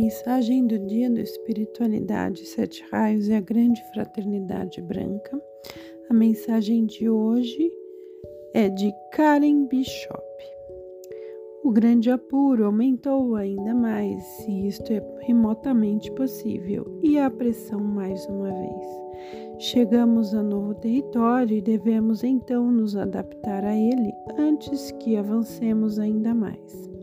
mensagem do dia do Espiritualidade Sete Raios e a Grande Fraternidade Branca. A mensagem de hoje é de Karen Bishop. O grande apuro aumentou ainda mais, se isto é remotamente possível, e a pressão mais uma vez. Chegamos a novo território e devemos então nos adaptar a ele antes que avancemos ainda mais.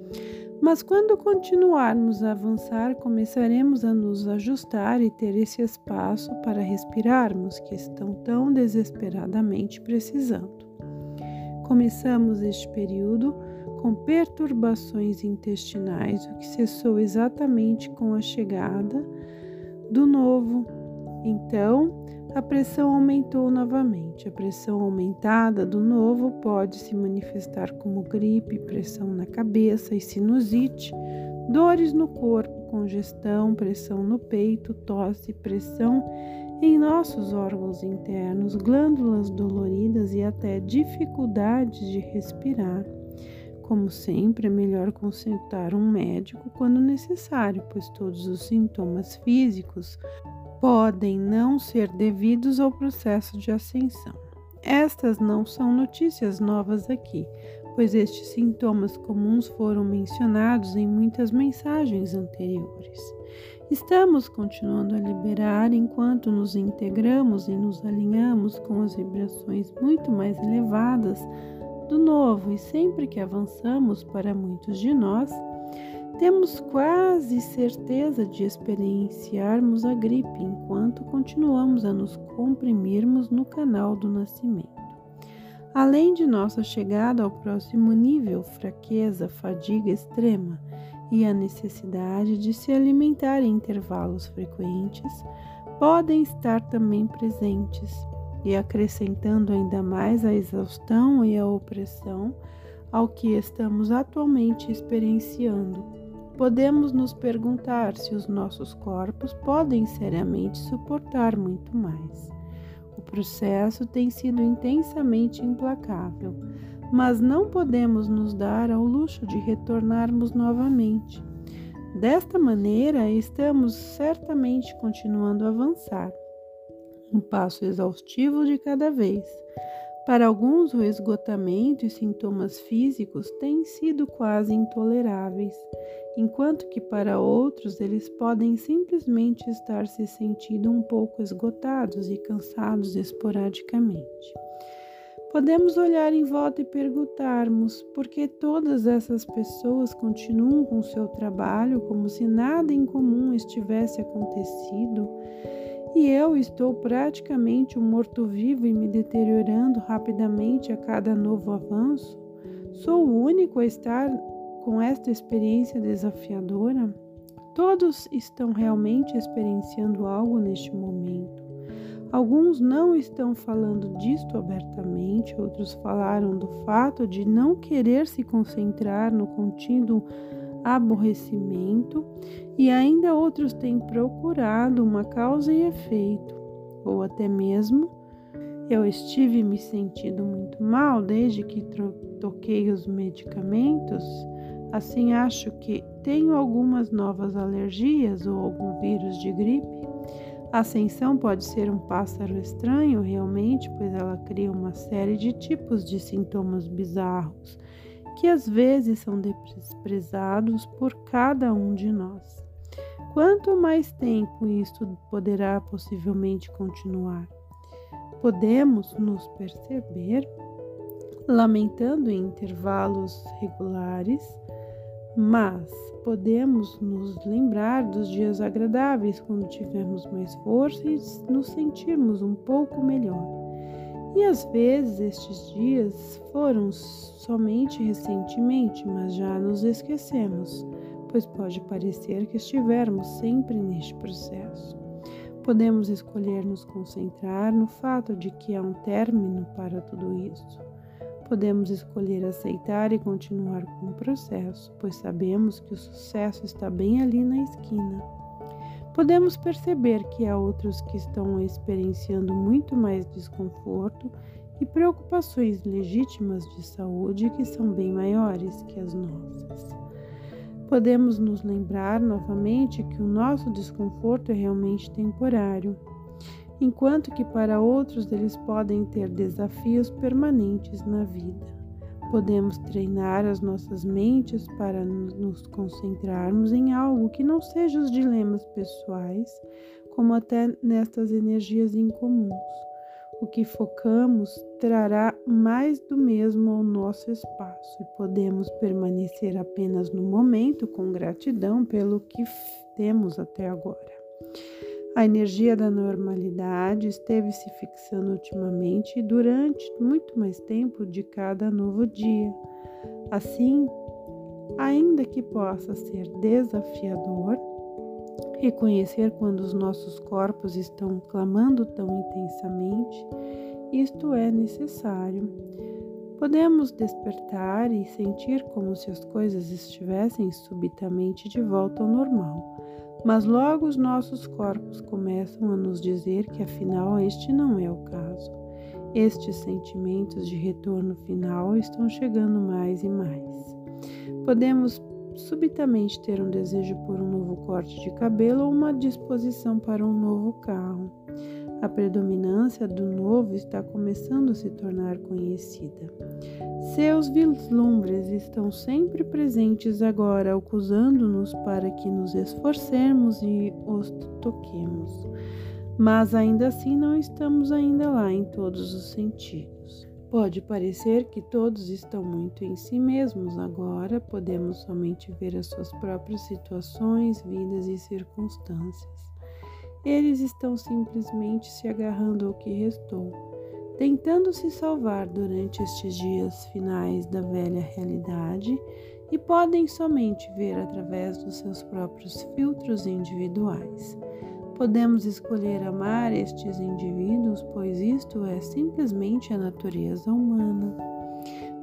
Mas quando continuarmos a avançar, começaremos a nos ajustar e ter esse espaço para respirarmos que estão tão desesperadamente precisando. Começamos este período com perturbações intestinais, o que cessou exatamente com a chegada do novo. Então, a pressão aumentou novamente. A pressão aumentada do novo pode se manifestar como gripe, pressão na cabeça e sinusite, dores no corpo, congestão, pressão no peito, tosse, pressão em nossos órgãos internos, glândulas doloridas e até dificuldades de respirar. Como sempre, é melhor consultar um médico quando necessário, pois todos os sintomas físicos podem não ser devidos ao processo de ascensão. Estas não são notícias novas aqui, pois estes sintomas comuns foram mencionados em muitas mensagens anteriores. Estamos continuando a liberar enquanto nos integramos e nos alinhamos com as vibrações muito mais elevadas do novo, e sempre que avançamos para muitos de nós, temos quase certeza de experienciarmos a gripe enquanto continuamos a nos comprimirmos no canal do nascimento. Além de nossa chegada ao próximo nível, fraqueza, fadiga extrema e a necessidade de se alimentar em intervalos frequentes podem estar também presentes e acrescentando ainda mais a exaustão e a opressão ao que estamos atualmente experienciando podemos nos perguntar se os nossos corpos podem seriamente suportar muito mais. O processo tem sido intensamente implacável, mas não podemos nos dar ao luxo de retornarmos novamente. Desta maneira, estamos certamente continuando a avançar, um passo exaustivo de cada vez para alguns, o esgotamento e sintomas físicos têm sido quase intoleráveis, enquanto que para outros eles podem simplesmente estar se sentindo um pouco esgotados e cansados esporadicamente. Podemos olhar em volta e perguntarmos por que todas essas pessoas continuam com seu trabalho como se nada em comum estivesse acontecido e eu estou praticamente um morto-vivo e me deteriorando rapidamente a cada novo avanço? Sou o único a estar com esta experiência desafiadora? Todos estão realmente experienciando algo neste momento. Alguns não estão falando disto abertamente, outros falaram do fato de não querer se concentrar no contínuo aborrecimento, e ainda outros têm procurado uma causa e efeito, ou até mesmo eu estive me sentindo muito mal desde que toquei os medicamentos, assim acho que tenho algumas novas alergias ou algum vírus de gripe. A ascensão pode ser um pássaro estranho realmente, pois ela cria uma série de tipos de sintomas bizarros que às vezes são desprezados por cada um de nós. Quanto mais tempo isto poderá possivelmente continuar? Podemos nos perceber lamentando em intervalos regulares, mas podemos nos lembrar dos dias agradáveis quando tivermos mais força e nos sentirmos um pouco melhor. E às vezes estes dias foram somente recentemente, mas já nos esquecemos, pois pode parecer que estivermos sempre neste processo. Podemos escolher nos concentrar no fato de que há um término para tudo isso. Podemos escolher aceitar e continuar com o processo, pois sabemos que o sucesso está bem ali na esquina podemos perceber que há outros que estão experienciando muito mais desconforto e preocupações legítimas de saúde que são bem maiores que as nossas. podemos nos lembrar novamente que o nosso desconforto é realmente temporário, enquanto que para outros eles podem ter desafios permanentes na vida. Podemos treinar as nossas mentes para nos concentrarmos em algo que não seja os dilemas pessoais, como até nestas energias incomuns. O que focamos trará mais do mesmo ao nosso espaço e podemos permanecer apenas no momento com gratidão pelo que temos até agora. A energia da normalidade esteve se fixando ultimamente e durante muito mais tempo de cada novo dia. Assim, ainda que possa ser desafiador, reconhecer quando os nossos corpos estão clamando tão intensamente, isto é necessário. Podemos despertar e sentir como se as coisas estivessem subitamente de volta ao normal mas logo os nossos corpos começam a nos dizer que afinal este não é o caso. Estes sentimentos de retorno final estão chegando mais e mais. Podemos subitamente ter um desejo por um novo corte de cabelo ou uma disposição para um novo carro. A predominância do novo está começando a se tornar conhecida. Seus vislumbres estão sempre presentes agora, acusando-nos para que nos esforcemos e os toquemos. Mas ainda assim não estamos ainda lá em todos os sentidos. Pode parecer que todos estão muito em si mesmos agora, podemos somente ver as suas próprias situações, vidas e circunstâncias. Eles estão simplesmente se agarrando ao que restou, tentando se salvar durante estes dias finais da velha realidade e podem somente ver através dos seus próprios filtros individuais. Podemos escolher amar estes indivíduos, pois isto é simplesmente a natureza humana.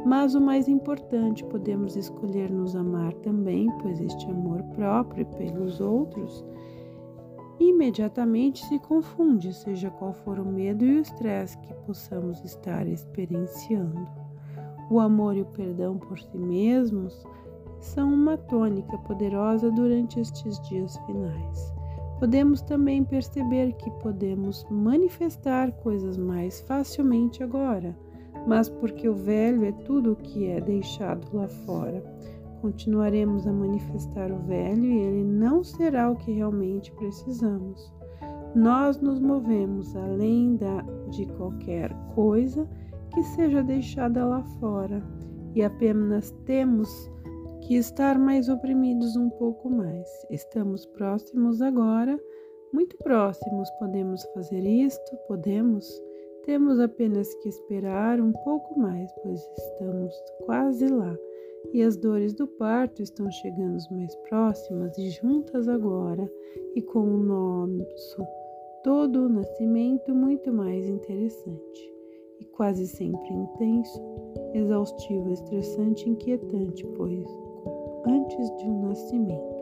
Mas o mais importante, podemos escolher nos amar também, pois este amor próprio pelos outros imediatamente se confunde, seja qual for o medo e o estresse que possamos estar experienciando. O amor e o perdão por si mesmos são uma tônica poderosa durante estes dias finais. Podemos também perceber que podemos manifestar coisas mais facilmente agora, mas porque o velho é tudo o que é deixado lá fora continuaremos a manifestar o velho e ele não será o que realmente precisamos. Nós nos movemos além da, de qualquer coisa que seja deixada lá fora e apenas temos que estar mais oprimidos um pouco mais. Estamos próximos agora, muito próximos. Podemos fazer isto, podemos. Temos apenas que esperar um pouco mais, pois estamos quase lá e as dores do parto estão chegando mais próximas e juntas agora, e com o nosso todo o nascimento muito mais interessante, e quase sempre intenso, exaustivo, estressante, inquietante, pois antes de um nascimento.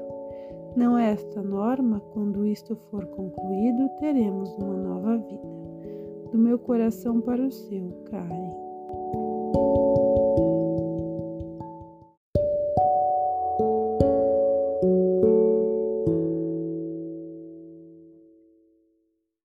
Não é esta norma, quando isto for concluído, teremos uma nova vida. Do meu coração para o seu, Karen.